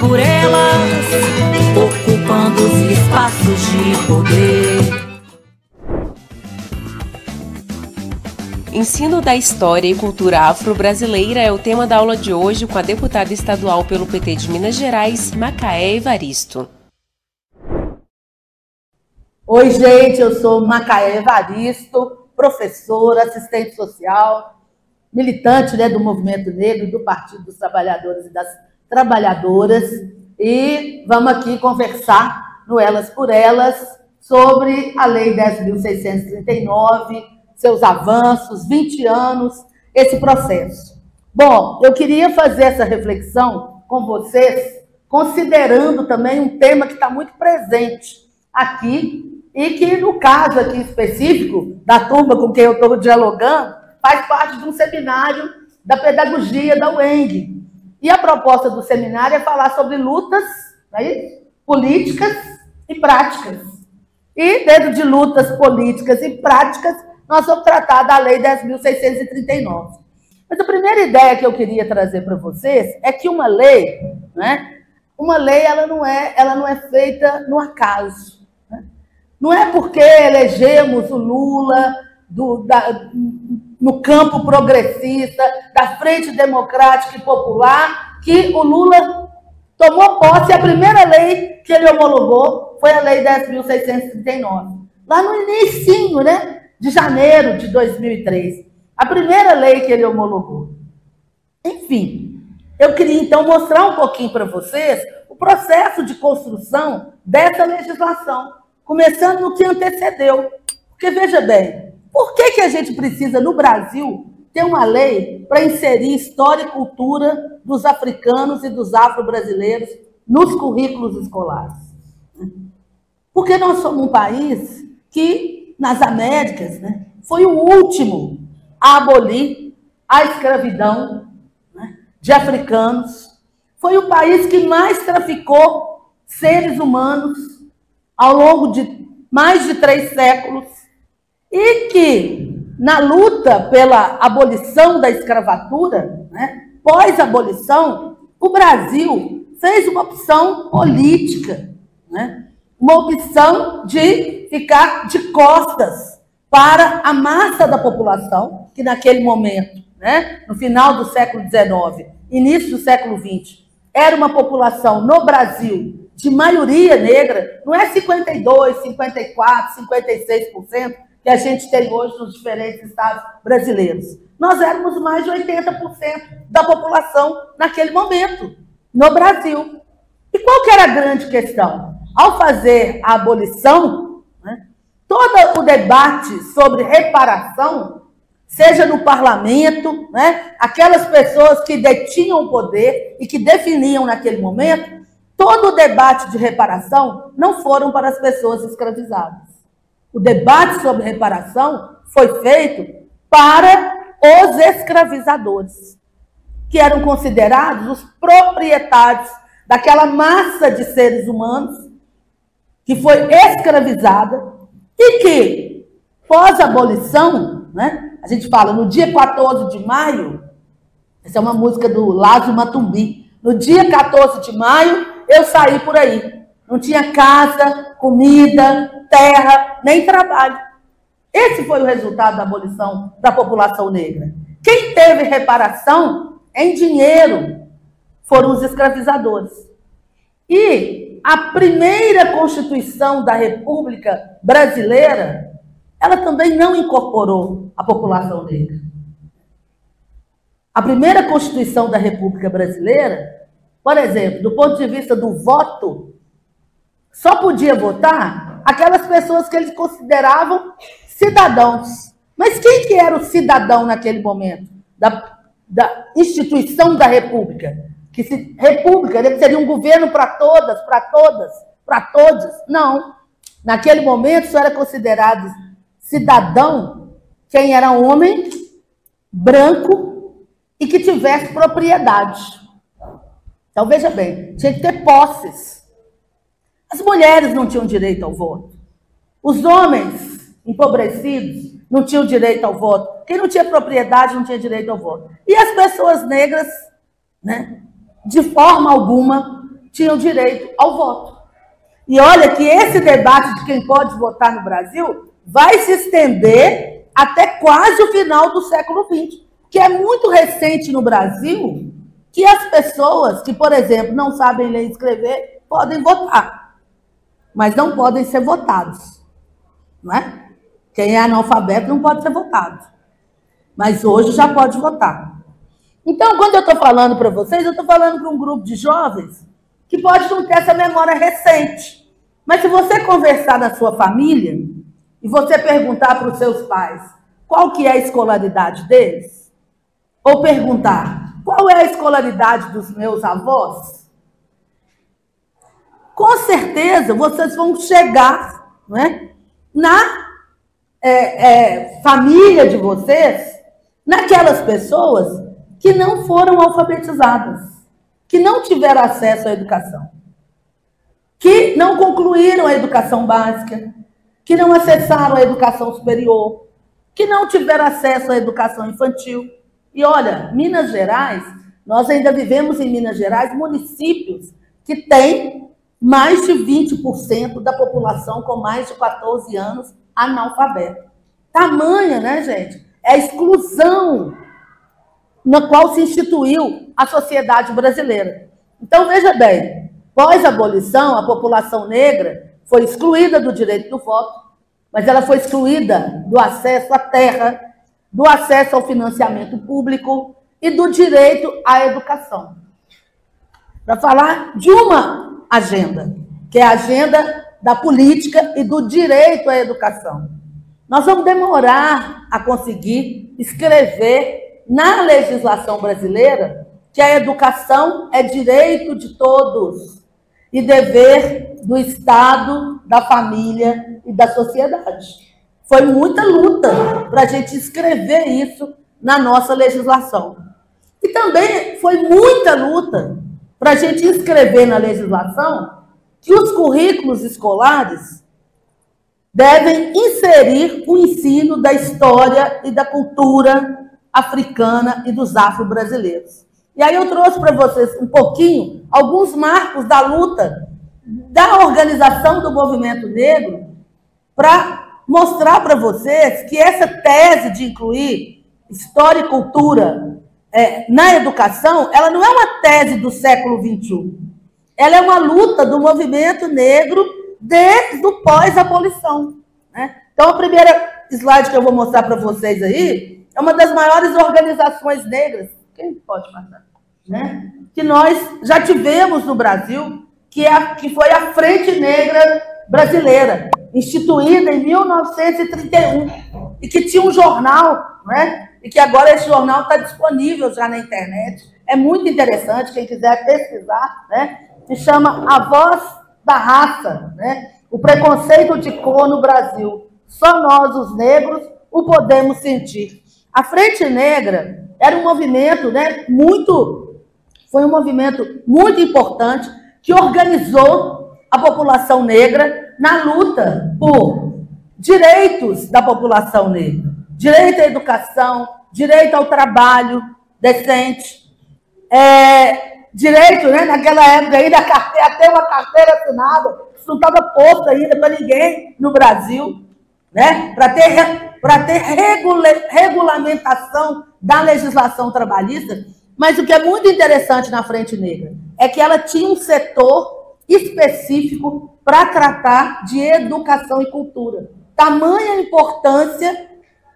Por elas, ocupando os espaços de poder. Ensino da história e cultura afro-brasileira é o tema da aula de hoje com a deputada estadual pelo PT de Minas Gerais, Macaé Evaristo. Oi, gente, eu sou Macaé Evaristo, professora, assistente social, militante né, do movimento negro, do Partido dos Trabalhadores e das Trabalhadoras, e vamos aqui conversar no Elas por Elas sobre a Lei 10.639, seus avanços, 20 anos, esse processo. Bom, eu queria fazer essa reflexão com vocês, considerando também um tema que está muito presente aqui e que, no caso aqui específico, da turma com quem eu estou dialogando, faz parte de um seminário da pedagogia da UENG. E a proposta do seminário é falar sobre lutas é políticas e práticas. E dentro de lutas políticas e práticas, nós vamos tratar da Lei 10.639. Mas a primeira ideia que eu queria trazer para vocês é que uma lei, né, uma lei ela não é, ela não é feita no acaso. Né? Não é porque elegemos o Lula do, da, no campo progressista, da Frente Democrática e Popular, que o Lula tomou posse, a primeira lei que ele homologou foi a Lei 10.639. Lá no início, né? de janeiro de 2003. A primeira lei que ele homologou. Enfim, eu queria então mostrar um pouquinho para vocês o processo de construção dessa legislação, começando no que antecedeu. Porque veja bem, por que, que a gente precisa no Brasil ter uma lei para inserir história e cultura dos africanos e dos afro-brasileiros nos currículos escolares? Porque nós somos um país que nas Américas, né, foi o último a abolir a escravidão né, de africanos. Foi o país que mais traficou seres humanos ao longo de mais de três séculos e que, na luta pela abolição da escravatura, né, pós-abolição, o Brasil fez uma opção política, né, uma opção de ficar de costas para a massa da população, que naquele momento, né, no final do século XIX, início do século XX, era uma população no Brasil de maioria negra, não é 52, 54, 56% que a gente tem hoje nos diferentes estados brasileiros. Nós éramos mais de 80% da população naquele momento, no Brasil. E qual que era a grande questão? Ao fazer a abolição todo o debate sobre reparação, seja no parlamento, né, aquelas pessoas que detinham o poder e que definiam naquele momento, todo o debate de reparação não foram para as pessoas escravizadas. O debate sobre reparação foi feito para os escravizadores, que eram considerados os proprietários daquela massa de seres humanos que foi escravizada e que, pós-abolição, né, a gente fala no dia 14 de maio, essa é uma música do Lázaro Matumbi, no dia 14 de maio eu saí por aí. Não tinha casa, comida, terra, nem trabalho. Esse foi o resultado da abolição da população negra. Quem teve reparação em dinheiro foram os escravizadores. E a primeira Constituição da República Brasileira, ela também não incorporou a população negra. A primeira Constituição da República Brasileira, por exemplo, do ponto de vista do voto, só podia votar aquelas pessoas que eles consideravam cidadãos. Mas quem que era o cidadão naquele momento? Da, da instituição da República. Que se, República seria um governo para todas, para todas, para todos. Não. Naquele momento só era considerado cidadão quem era homem, branco e que tivesse propriedade. Então veja bem, tinha que ter posses. As mulheres não tinham direito ao voto. Os homens empobrecidos não tinham direito ao voto. Quem não tinha propriedade não tinha direito ao voto. E as pessoas negras, né, de forma alguma, tinham direito ao voto. E olha que esse debate de quem pode votar no Brasil vai se estender até quase o final do século XX, que é muito recente no Brasil que as pessoas que, por exemplo, não sabem ler e escrever podem votar, mas não podem ser votados. Não é? Quem é analfabeto não pode ser votado. Mas hoje já pode votar. Então, quando eu estou falando para vocês, eu estou falando para um grupo de jovens que pode não ter essa memória recente. Mas se você conversar na sua família e você perguntar para os seus pais qual que é a escolaridade deles, ou perguntar qual é a escolaridade dos meus avós, com certeza vocês vão chegar não é, na é, é, família de vocês naquelas pessoas que não foram alfabetizadas, que não tiveram acesso à educação, que não concluíram a educação básica, que não acessaram a educação superior, que não tiveram acesso à educação infantil. E olha, Minas Gerais, nós ainda vivemos em Minas Gerais municípios que têm mais de 20% da população com mais de 14 anos analfabeto. Tamanha, né, gente? É a exclusão na qual se instituiu a sociedade brasileira. Então, veja bem, pós-abolição, a população negra foi excluída do direito do voto, mas ela foi excluída do acesso à terra, do acesso ao financiamento público e do direito à educação. Para falar de uma agenda, que é a agenda da política e do direito à educação. Nós vamos demorar a conseguir escrever na legislação brasileira que a educação é direito de todos e dever do Estado, da família e da sociedade. Foi muita luta para a gente escrever isso na nossa legislação. E também foi muita luta para a gente escrever na legislação que os currículos escolares devem inserir o ensino da história e da cultura africana e dos afro-brasileiros. E aí eu trouxe para vocês um pouquinho alguns marcos da luta da organização do movimento negro para mostrar para vocês que essa tese de incluir história e cultura é, na educação, ela não é uma tese do século XXI ela é uma luta do movimento negro desde o pós-abolição. Né? Então, a primeira slide que eu vou mostrar para vocês aí é uma das maiores organizações negras, quem pode passar, né? que nós já tivemos no Brasil, que, é a, que foi a Frente Negra Brasileira, instituída em 1931, e que tinha um jornal, né? E que agora esse jornal está disponível já na internet. É muito interessante, quem quiser pesquisar, né? se chama A Voz da Raça, né? o preconceito de cor no Brasil. Só nós, os negros, o podemos sentir. A Frente Negra era um movimento né, muito, foi um movimento muito importante que organizou a população negra na luta por direitos da população negra. Direito à educação, direito ao trabalho decente, é, direito, né? Naquela época ainda carteira, até uma carteira assinada, isso não estava posto ainda para ninguém no Brasil, né? Para ter para ter regula regulamentação da legislação trabalhista. Mas o que é muito interessante na Frente Negra é que ela tinha um setor específico para tratar de educação e cultura. Tamanha importância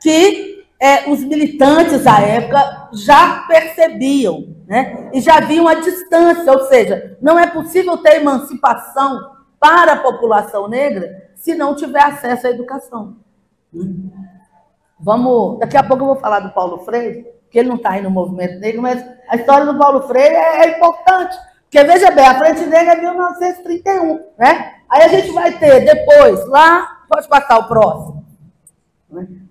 que é, os militantes da época já percebiam, né? E já viam a distância, ou seja, não é possível ter emancipação para a população negra se não tiver acesso à educação. Vamos, daqui a pouco eu vou falar do Paulo Freire, que ele não está aí no movimento negro, mas a história do Paulo Freire é, é importante. Porque, veja bem, a Frente Negra é 1931, né? Aí a gente vai ter depois, lá, pode passar o próximo.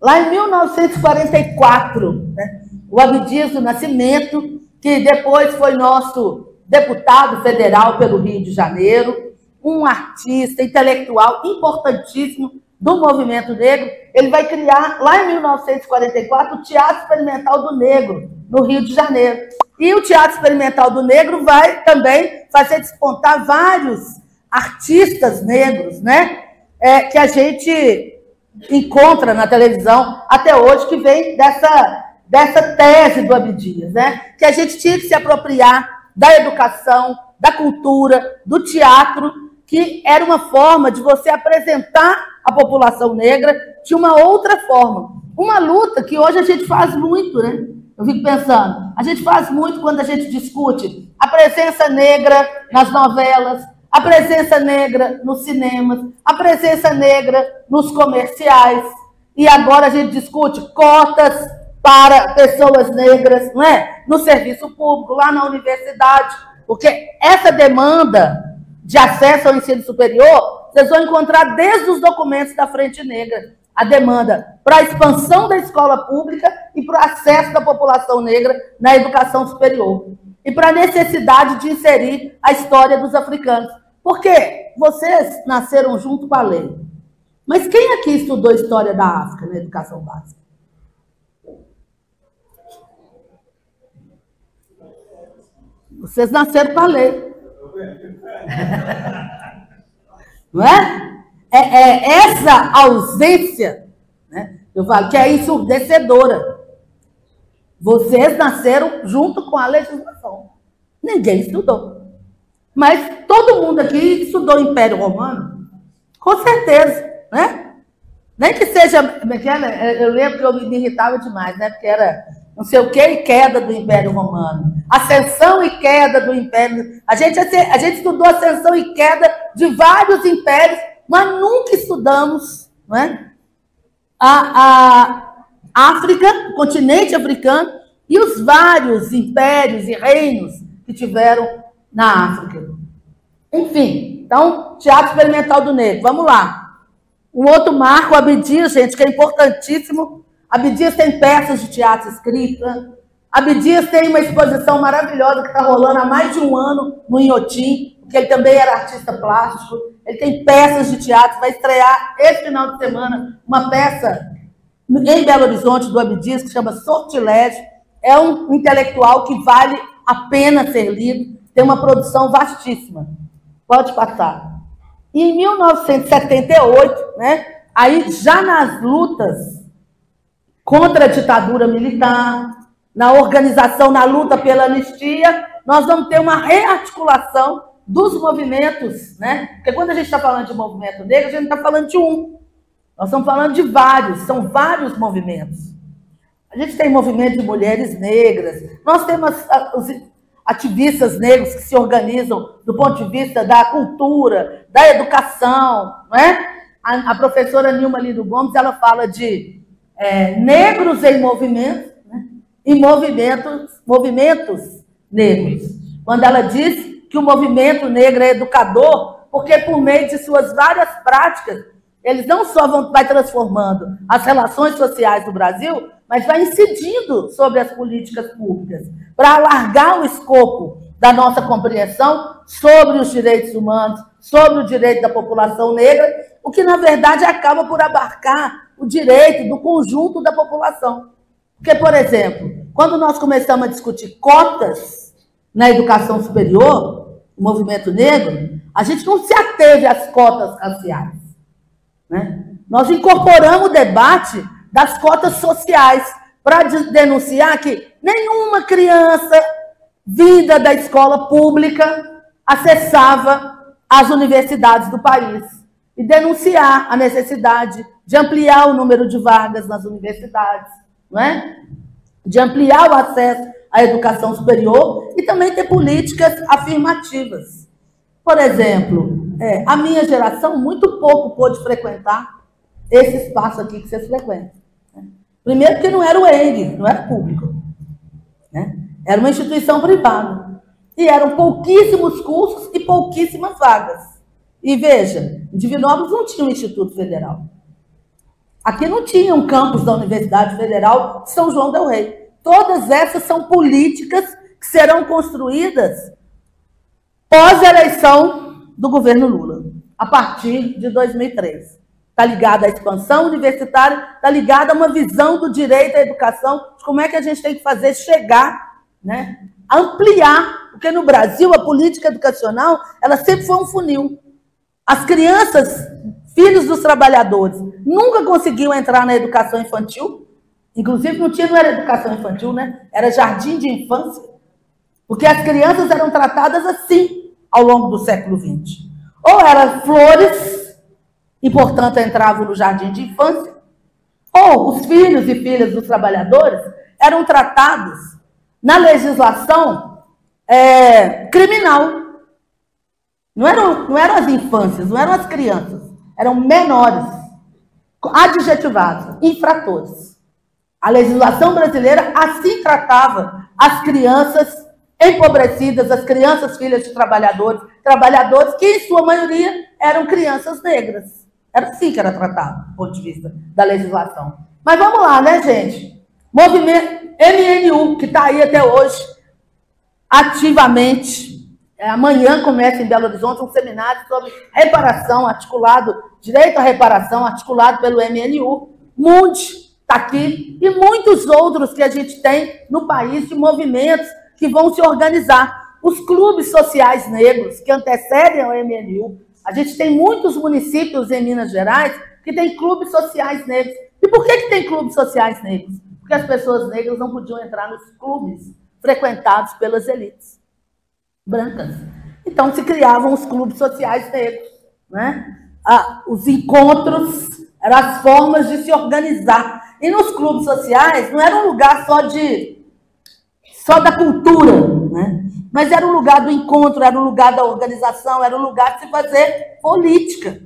Lá em 1944, né? o Abdias do Nascimento, que depois foi nosso deputado federal pelo Rio de Janeiro, um artista intelectual importantíssimo, do movimento negro, ele vai criar, lá em 1944, o Teatro Experimental do Negro, no Rio de Janeiro. E o Teatro Experimental do Negro vai também fazer despontar vários artistas negros, né? É, que a gente encontra na televisão até hoje, que vem dessa, dessa tese do Abdias, né? Que a gente tinha que se apropriar da educação, da cultura, do teatro, que era uma forma de você apresentar a população negra de uma outra forma. Uma luta que hoje a gente faz muito, né? Eu fico pensando, a gente faz muito quando a gente discute a presença negra nas novelas, a presença negra nos cinemas, a presença negra nos comerciais. E agora a gente discute cotas para pessoas negras, não é? No serviço público, lá na universidade. Porque essa demanda de acesso ao ensino superior, vocês vão encontrar desde os documentos da Frente Negra a demanda para a expansão da escola pública e para o acesso da população negra na educação superior. E para a necessidade de inserir a história dos africanos. Porque vocês nasceram junto com a lei. Mas quem aqui estudou história da África na educação básica? Vocês nasceram com a lei. Não é? É, é essa ausência, né? eu falo que é ensurdecedora. Vocês nasceram junto com a legislação. Ninguém estudou. Mas todo mundo aqui estudou o Império Romano, com certeza, né? Nem que seja. Eu lembro que eu me irritava demais, né? Porque era não sei o que, e queda do Império Romano. Ascensão e queda do Império. A gente, a gente estudou ascensão e queda de vários impérios, mas nunca estudamos não é? a, a África, o continente africano, e os vários impérios e reinos que tiveram na África. Enfim, então, Teatro Experimental do Negro. Vamos lá. Um outro marco, Abdias, gente, que é importantíssimo Abdias tem peças de teatro escritas. Abdias tem uma exposição maravilhosa que está rolando há mais de um ano no Inhotim, porque ele também era artista plástico. Ele tem peças de teatro, vai estrear esse final de semana uma peça em Belo Horizonte do Abdias que chama Sortilégio. É um intelectual que vale a pena ser lido, tem uma produção vastíssima. Pode passar. E em 1978, né, aí já nas lutas contra a ditadura militar, na organização, na luta pela anistia, nós vamos ter uma rearticulação dos movimentos, né? Porque quando a gente está falando de movimento negro, a gente não está falando de um. Nós estamos falando de vários, são vários movimentos. A gente tem movimento de mulheres negras, nós temos os ativistas negros que se organizam do ponto de vista da cultura, da educação, não é? A, a professora Nilma Lindo Gomes, ela fala de é, negros em movimento né? e movimentos, movimentos negros. Quando ela diz que o movimento negro é educador, porque por meio de suas várias práticas, eles não só vão vai transformando as relações sociais do Brasil, mas vai incidindo sobre as políticas públicas para alargar o escopo da nossa compreensão sobre os direitos humanos, sobre o direito da população negra, o que na verdade acaba por abarcar o direito do conjunto da população. Porque, por exemplo, quando nós começamos a discutir cotas na educação superior, o movimento negro, a gente não se ateve às cotas raciais. Né? Nós incorporamos o debate das cotas sociais, para denunciar que nenhuma criança vinda da escola pública acessava as universidades do país e denunciar a necessidade de ampliar o número de vagas nas universidades, não é? de ampliar o acesso à educação superior e também ter políticas afirmativas. Por exemplo, é, a minha geração muito pouco pôde frequentar esse espaço aqui que vocês frequentam. Né? Primeiro porque não era o ENG, não era público. Né? Era uma instituição privada. E eram pouquíssimos cursos e pouquíssimas vagas. E veja, Divinópolis não tinha um Instituto Federal. Aqui não tinha um campus da Universidade Federal de São João del Rei. Todas essas são políticas que serão construídas pós-eleição do governo Lula, a partir de 2003. Está ligada à expansão universitária, está ligada a uma visão do direito à educação, de como é que a gente tem que fazer chegar, né, ampliar, porque no Brasil a política educacional ela sempre foi um funil. As crianças filhos dos trabalhadores, nunca conseguiam entrar na educação infantil. Inclusive, não tinha, não era educação infantil, né? Era jardim de infância. Porque as crianças eram tratadas assim ao longo do século XX. Ou eram flores, e, portanto, entravam no jardim de infância, ou os filhos e filhas dos trabalhadores eram tratados na legislação é, criminal. Não eram, não eram as infâncias, não eram as crianças eram menores, adjetivados, infratores. A legislação brasileira assim tratava as crianças empobrecidas, as crianças filhas de trabalhadores, trabalhadores que, em sua maioria, eram crianças negras. Era assim que era tratado, do ponto de vista da legislação. Mas vamos lá, né, gente? Movimento MNU, que está aí até hoje, ativamente é, amanhã começa em Belo Horizonte um seminário sobre reparação, articulado, direito à reparação, articulado pelo MNU. Mundi está aqui, e muitos outros que a gente tem no país de movimentos que vão se organizar. Os clubes sociais negros que antecedem ao MNU. A gente tem muitos municípios em Minas Gerais que tem clubes sociais negros. E por que, que tem clubes sociais negros? Porque as pessoas negras não podiam entrar nos clubes frequentados pelas elites brancas. Então se criavam os clubes sociais negros, né? Ah, os encontros eram as formas de se organizar. E nos clubes sociais não era um lugar só de só da cultura, né? Mas era um lugar do encontro, era um lugar da organização, era um lugar de se fazer política.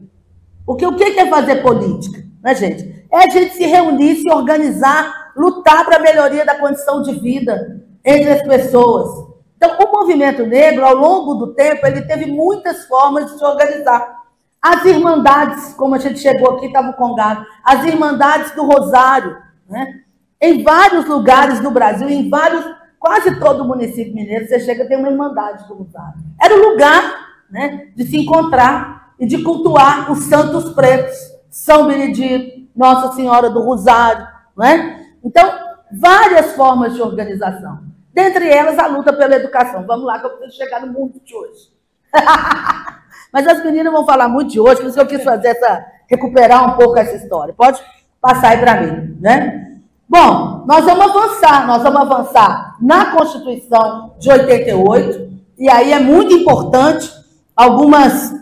Porque o que é fazer política, né, gente? É a gente se reunir, se organizar, lutar para a melhoria da condição de vida entre as pessoas. Então, o movimento negro, ao longo do tempo, ele teve muitas formas de se organizar. As irmandades, como a gente chegou aqui, estava o Congado, as irmandades do Rosário, né? em vários lugares do Brasil, em vários, quase todo município mineiro, você chega tem uma irmandade do Rosário. Era o lugar né, de se encontrar e de cultuar os santos pretos, São Benedito, Nossa Senhora do Rosário. Né? Então, várias formas de organização. Dentre elas, a luta pela educação. Vamos lá, que eu preciso chegar no mundo de hoje. Mas as meninas vão falar muito de hoje, por isso que eu quis fazer essa, recuperar um pouco essa história. Pode passar aí para mim, né? Bom, nós vamos avançar, nós vamos avançar na Constituição de 88, e aí é muito importante algumas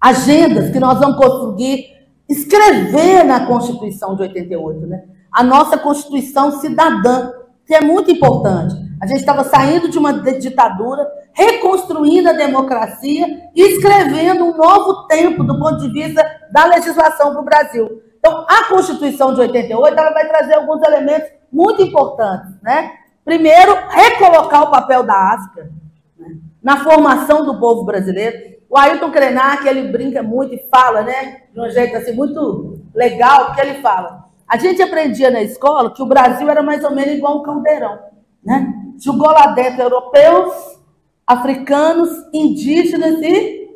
agendas que nós vamos conseguir escrever na Constituição de 88, né? A nossa Constituição cidadã, que é muito importante. A gente estava saindo de uma ditadura, reconstruindo a democracia e escrevendo um novo tempo do ponto de vista da legislação para o Brasil. Então, a Constituição de 88 ela vai trazer alguns elementos muito importantes. Né? Primeiro, recolocar o papel da África né? na formação do povo brasileiro. O Ailton Krenak, ele brinca muito e fala, né, de um jeito assim muito legal, porque ele fala: a gente aprendia na escola que o Brasil era mais ou menos igual um caldeirão. Né? Jogou lá dentro europeus, africanos, indígenas e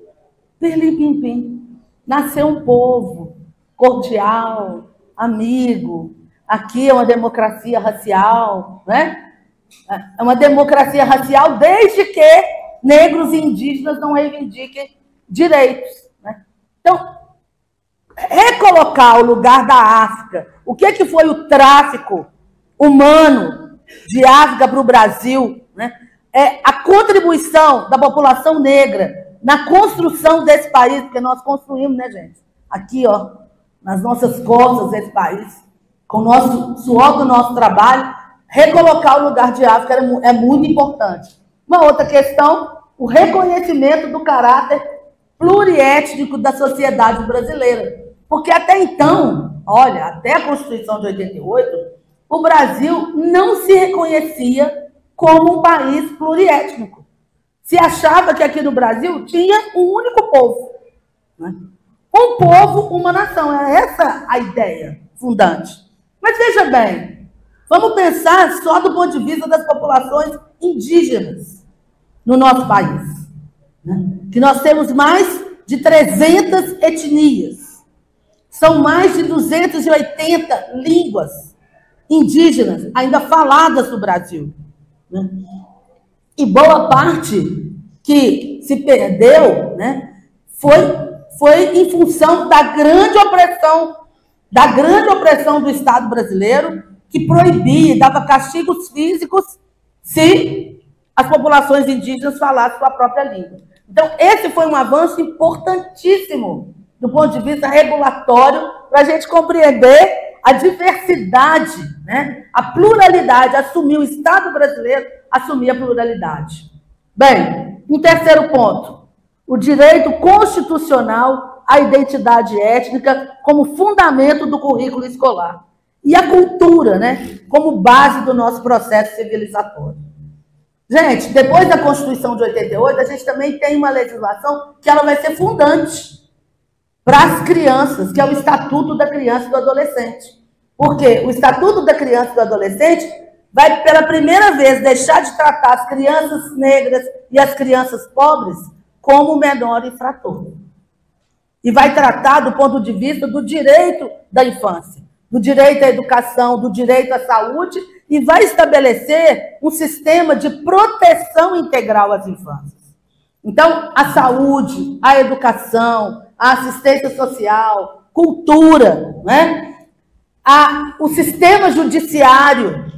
pirlim-pim-pim. Nasceu um povo cordial, amigo. Aqui é uma democracia racial, né? É uma democracia racial desde que negros e indígenas não reivindiquem direitos. Né? Então, recolocar o lugar da África. O que, que foi o tráfico humano de África para o Brasil? Né? É a contribuição da população negra na construção desse país, porque nós construímos, né, gente? Aqui, ó, nas nossas costas desse país, com o nosso suor do nosso trabalho, recolocar o lugar de África é muito importante. Uma outra questão, o reconhecimento do caráter pluriétnico da sociedade brasileira. Porque até então, olha, até a Constituição de 88, o Brasil não se reconhecia como um país pluriétnico. Se achava que aqui no Brasil tinha um único povo. Né? Um povo, uma nação. É essa a ideia fundante. Mas veja bem, vamos pensar só do ponto de vista das populações indígenas no nosso país. Né? Que nós temos mais de 300 etnias. São mais de 280 línguas indígenas ainda faladas no Brasil. Né? E boa parte que se perdeu né, foi, foi em função da grande opressão, da grande opressão do Estado brasileiro, que proibia, dava castigos físicos se as populações indígenas falassem sua própria língua. Então, esse foi um avanço importantíssimo do ponto de vista regulatório para a gente compreender a diversidade, né? a pluralidade, assumir o Estado brasileiro, assumir a pluralidade. Bem, um terceiro ponto, o direito constitucional à identidade étnica como fundamento do currículo escolar. E a cultura, né, como base do nosso processo civilizatório. Gente, depois da Constituição de 88, a gente também tem uma legislação que ela vai ser fundante para as crianças, que é o Estatuto da Criança e do Adolescente. Porque o Estatuto da Criança e do Adolescente vai, pela primeira vez, deixar de tratar as crianças negras e as crianças pobres como menor infrator. E vai tratar do ponto de vista do direito da infância, do direito à educação, do direito à saúde e vai estabelecer um sistema de proteção integral às infâncias. Então, a saúde, a educação, a assistência social, cultura, né? a, o sistema judiciário,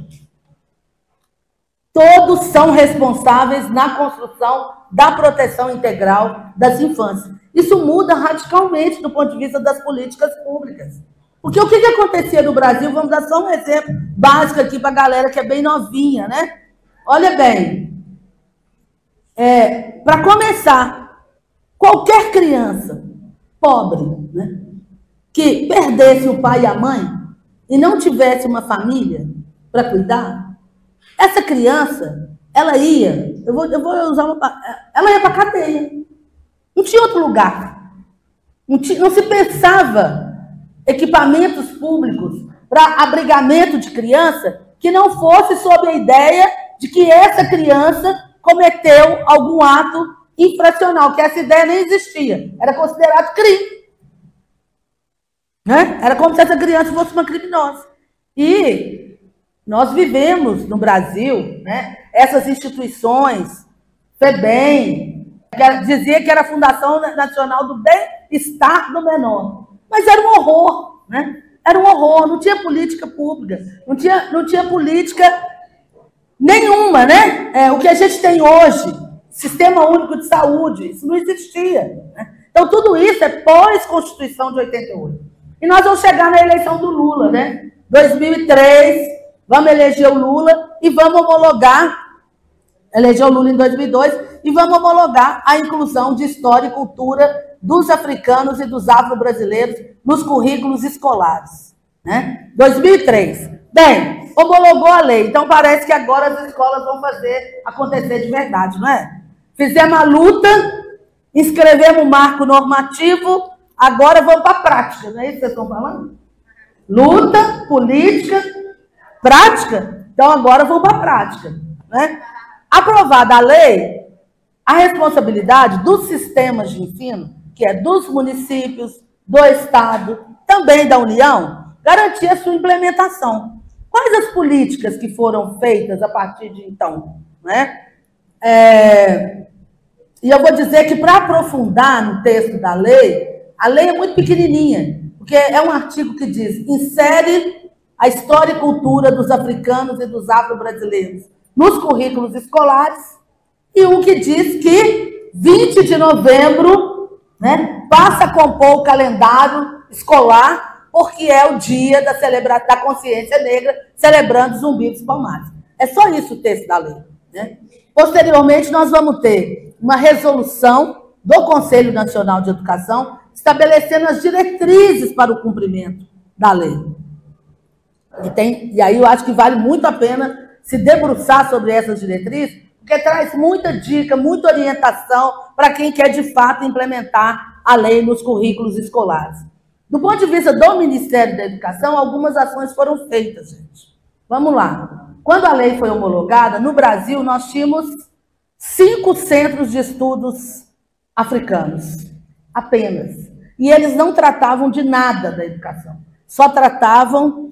todos são responsáveis na construção da proteção integral das infâncias. Isso muda radicalmente do ponto de vista das políticas públicas. Porque o que, que acontecia no Brasil? Vamos dar só um exemplo básico aqui para a galera que é bem novinha, né? Olha bem. É, para começar, qualquer criança pobre, né, que perdesse o pai e a mãe e não tivesse uma família para cuidar, essa criança, ela ia, eu vou, eu vou usar uma, ela ia para cadeia. Não tinha outro lugar. Não, tinha, não se pensava equipamentos públicos para abrigamento de criança que não fosse sob a ideia de que essa criança cometeu algum ato infracional, que essa ideia nem existia. Era considerado crime. Né? Era como se essa criança fosse uma criminosa. E nós vivemos no Brasil né, essas instituições, FEBEM, que dizia que era a Fundação Nacional do Bem-Estar do Menor. Mas era um horror, né? Era um horror, não tinha política pública, não tinha, não tinha política nenhuma, né? É, o que a gente tem hoje, Sistema Único de Saúde, isso não existia. Né? Então, tudo isso é pós-Constituição de 88. E nós vamos chegar na eleição do Lula, né? 2003, vamos eleger o Lula e vamos homologar, eleger o Lula em 2002, e vamos homologar a inclusão de História e Cultura dos africanos e dos afro-brasileiros nos currículos escolares. Né? 2003. Bem, homologou a lei, então parece que agora as escolas vão fazer acontecer de verdade, não é? Fizemos a luta, inscrevemos o marco normativo, agora vamos para a prática, não é isso que vocês estão falando? Luta, política, prática, então agora vamos para a prática. Né? Aprovada a lei, a responsabilidade dos sistemas de ensino que é dos municípios, do Estado, também da União, garantir a sua implementação. Quais as políticas que foram feitas a partir de então? Né? É, e eu vou dizer que, para aprofundar no texto da lei, a lei é muito pequenininha. porque é um artigo que diz: insere a história e cultura dos africanos e dos afro-brasileiros nos currículos escolares, e um que diz que 20 de novembro né, passa a compor o calendário escolar, porque é o dia da, celebra da consciência negra, celebrando os zumbis palmares. É só isso o texto da lei. Né? Posteriormente, nós vamos ter uma resolução do Conselho Nacional de Educação estabelecendo as diretrizes para o cumprimento da lei. E, tem, e aí eu acho que vale muito a pena se debruçar sobre essas diretrizes, porque traz muita dica, muita orientação para quem quer de fato implementar a lei nos currículos escolares. Do ponto de vista do Ministério da Educação, algumas ações foram feitas, gente. Vamos lá. Quando a lei foi homologada, no Brasil nós tínhamos cinco centros de estudos africanos, apenas. E eles não tratavam de nada da educação, só tratavam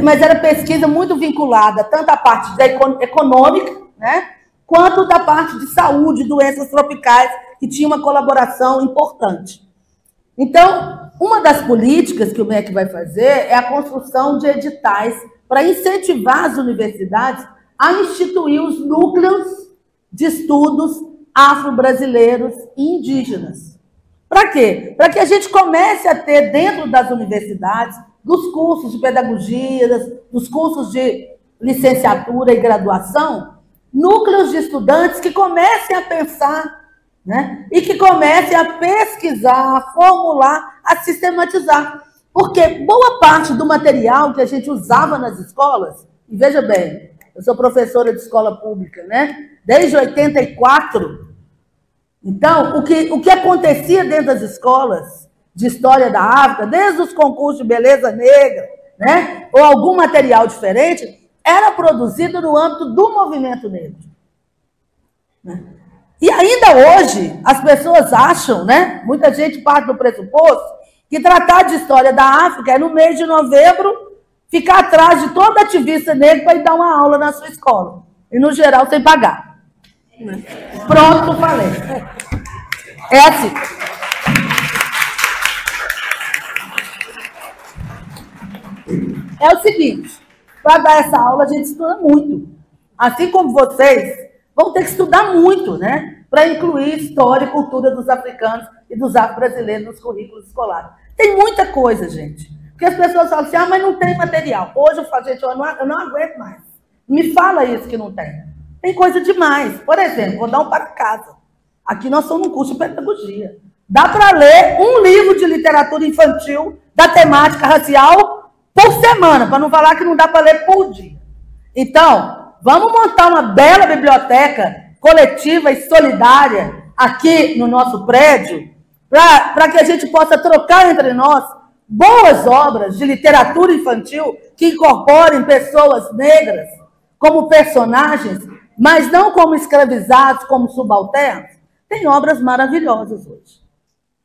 mas era pesquisa muito vinculada tanto à parte da econômica, né, quanto da parte de saúde, doenças tropicais, que tinha uma colaboração importante. Então, uma das políticas que o MEC vai fazer é a construção de editais para incentivar as universidades a instituir os núcleos de estudos afro-brasileiros e indígenas. Para quê? Para que a gente comece a ter dentro das universidades dos cursos de pedagogia, dos cursos de licenciatura e graduação, núcleos de estudantes que comecem a pensar né? e que comecem a pesquisar, a formular, a sistematizar. Porque boa parte do material que a gente usava nas escolas, e veja bem, eu sou professora de escola pública, né? Desde 84. Então, o que, o que acontecia dentro das escolas de história da África, desde os concursos de beleza negra, né, ou algum material diferente, era produzido no âmbito do movimento negro. Né? E ainda hoje, as pessoas acham, né, muita gente parte do pressuposto, que tratar de história da África é no mês de novembro ficar atrás de todo ativista negro para ir dar uma aula na sua escola. E, no geral, sem pagar. Pronto, falei. É assim. É o seguinte, para dar essa aula a gente estuda muito. Assim como vocês vão ter que estudar muito, né? Para incluir história e cultura dos africanos e dos afro-brasileiros nos currículos escolares. Tem muita coisa, gente. Porque as pessoas falam assim, ah, mas não tem material. Hoje eu falo, gente, eu não, eu não aguento mais. Me fala isso que não tem. Tem coisa demais. Por exemplo, vou dar um para casa. Aqui nós somos num curso de pedagogia. Dá para ler um livro de literatura infantil da temática racial por semana, para não falar que não dá para ler por dia. Então, vamos montar uma bela biblioteca coletiva e solidária aqui no nosso prédio, para que a gente possa trocar entre nós boas obras de literatura infantil que incorporem pessoas negras como personagens, mas não como escravizados, como subalternos. Tem obras maravilhosas hoje.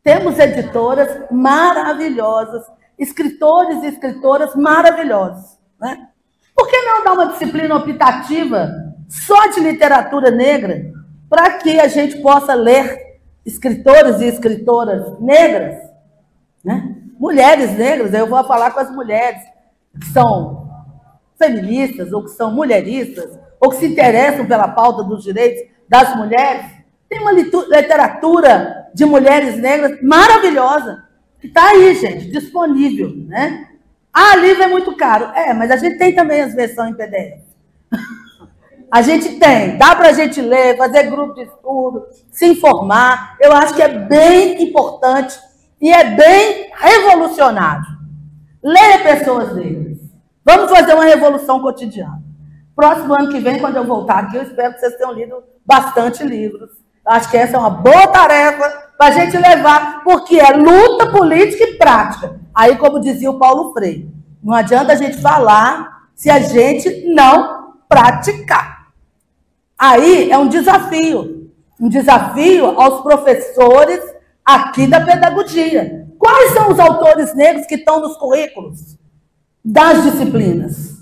Temos editoras maravilhosas escritores e escritoras maravilhosos. Né? Por que não dar uma disciplina optativa só de literatura negra para que a gente possa ler escritores e escritoras negras? Né? Mulheres negras, eu vou falar com as mulheres que são feministas, ou que são mulheristas, ou que se interessam pela pauta dos direitos das mulheres. Tem uma literatura de mulheres negras maravilhosa que está aí, gente, disponível, né? Ah, livro é muito caro. É, mas a gente tem também as versões em PDF. A gente tem, dá para a gente ler, fazer grupo de estudo, se informar. Eu acho que é bem importante e é bem revolucionário. Leia pessoas negras. Vamos fazer uma revolução cotidiana. Próximo ano que vem, quando eu voltar aqui, eu espero que vocês tenham lido bastante livros. Acho que essa é uma boa tarefa para a gente levar, porque é luta política e prática. Aí, como dizia o Paulo Freire, não adianta a gente falar se a gente não praticar. Aí é um desafio, um desafio aos professores aqui da pedagogia. Quais são os autores negros que estão nos currículos das disciplinas?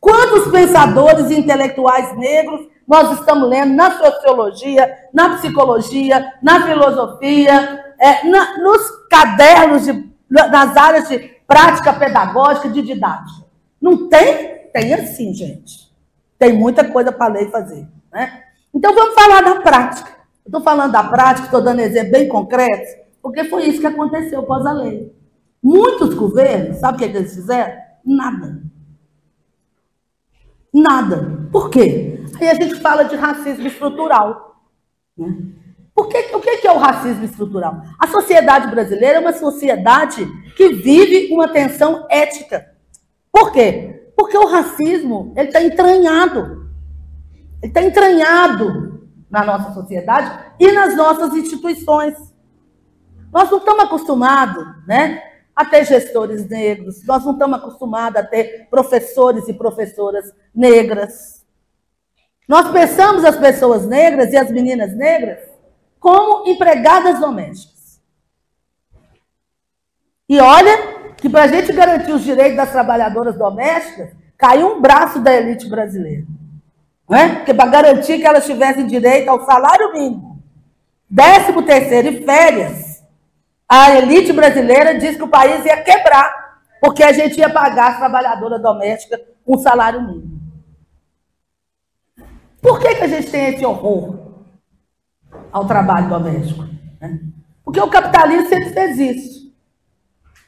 Quantos pensadores intelectuais negros nós estamos lendo na sociologia, na psicologia, na filosofia, é, na, nos cadernos de nas áreas de prática pedagógica, de didática. Não tem? Tem assim, gente. Tem muita coisa para ler e fazer. Né? Então vamos falar da prática. Estou falando da prática, estou dando exemplo bem concreto, porque foi isso que aconteceu após a lei. Muitos governos, sabe o que eles fizeram? Nada. Nada. Por quê? Aí a gente fala de racismo estrutural. Né? Que, o que é o racismo estrutural? A sociedade brasileira é uma sociedade que vive uma tensão ética. Por quê? Porque o racismo ele está entranhado. Ele está entranhado na nossa sociedade e nas nossas instituições. Nós não estamos acostumados né, a ter gestores negros, nós não estamos acostumados a ter professores e professoras negras. Nós pensamos as pessoas negras e as meninas negras como empregadas domésticas. E olha que para a gente garantir os direitos das trabalhadoras domésticas, caiu um braço da elite brasileira. Não é? Porque para garantir que elas tivessem direito ao salário mínimo, décimo terceiro e férias, a elite brasileira disse que o país ia quebrar, porque a gente ia pagar as trabalhadoras domésticas um salário mínimo. Por que, que a gente tem esse horror ao trabalho doméstico? Né? Porque o capitalismo sempre fez isso.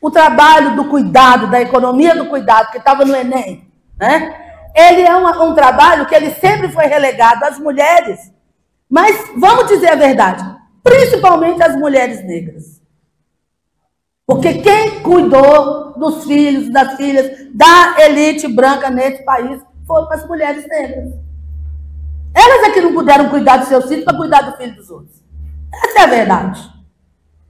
O trabalho do cuidado, da economia do cuidado, que estava no Enem, né? ele é um, um trabalho que ele sempre foi relegado às mulheres. Mas vamos dizer a verdade, principalmente às mulheres negras. Porque quem cuidou dos filhos, das filhas, da elite branca nesse país foram as mulheres negras. Elas é que não puderam cuidar dos seus filhos para cuidar do filho dos outros. Essa é a verdade.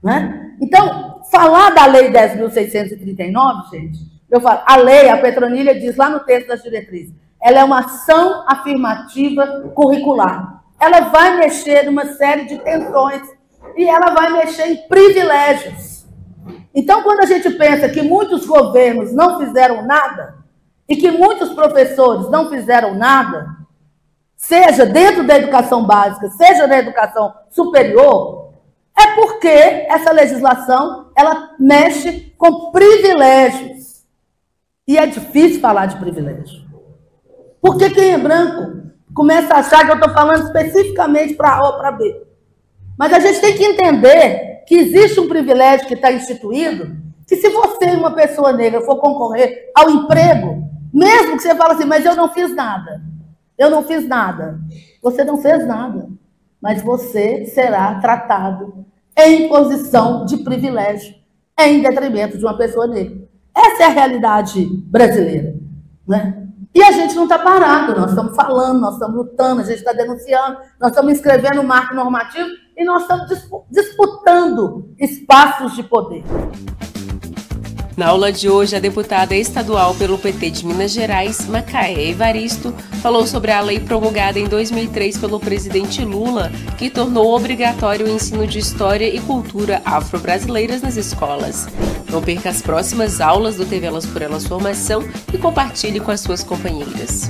Né? Então, falar da Lei 10.639, gente, eu falo, a lei, a Petronilha diz lá no texto das diretrizes, ela é uma ação afirmativa curricular. Ela vai mexer numa série de tensões e ela vai mexer em privilégios. Então, quando a gente pensa que muitos governos não fizeram nada e que muitos professores não fizeram nada, seja dentro da educação básica, seja na educação superior, é porque essa legislação ela mexe com privilégios. E é difícil falar de privilégio. Porque quem é branco começa a achar que eu estou falando especificamente para A ou para B. Mas a gente tem que entender que existe um privilégio que está instituído, que se você, uma pessoa negra, for concorrer ao emprego, mesmo que você fale assim, mas eu não fiz nada, eu não fiz nada, você não fez nada, mas você será tratado em posição de privilégio, em detrimento de uma pessoa negra. Essa é a realidade brasileira. Né? E a gente não está parado, nós estamos falando, nós estamos lutando, a gente está denunciando, nós estamos escrevendo o marco normativo e nós estamos disputando espaços de poder. Na aula de hoje, a deputada estadual pelo PT de Minas Gerais, Macaé Evaristo, falou sobre a lei promulgada em 2003 pelo presidente Lula, que tornou obrigatório o ensino de história e cultura afro-brasileiras nas escolas. Não perca as próximas aulas do TV Elas por Elas Formação e compartilhe com as suas companheiras.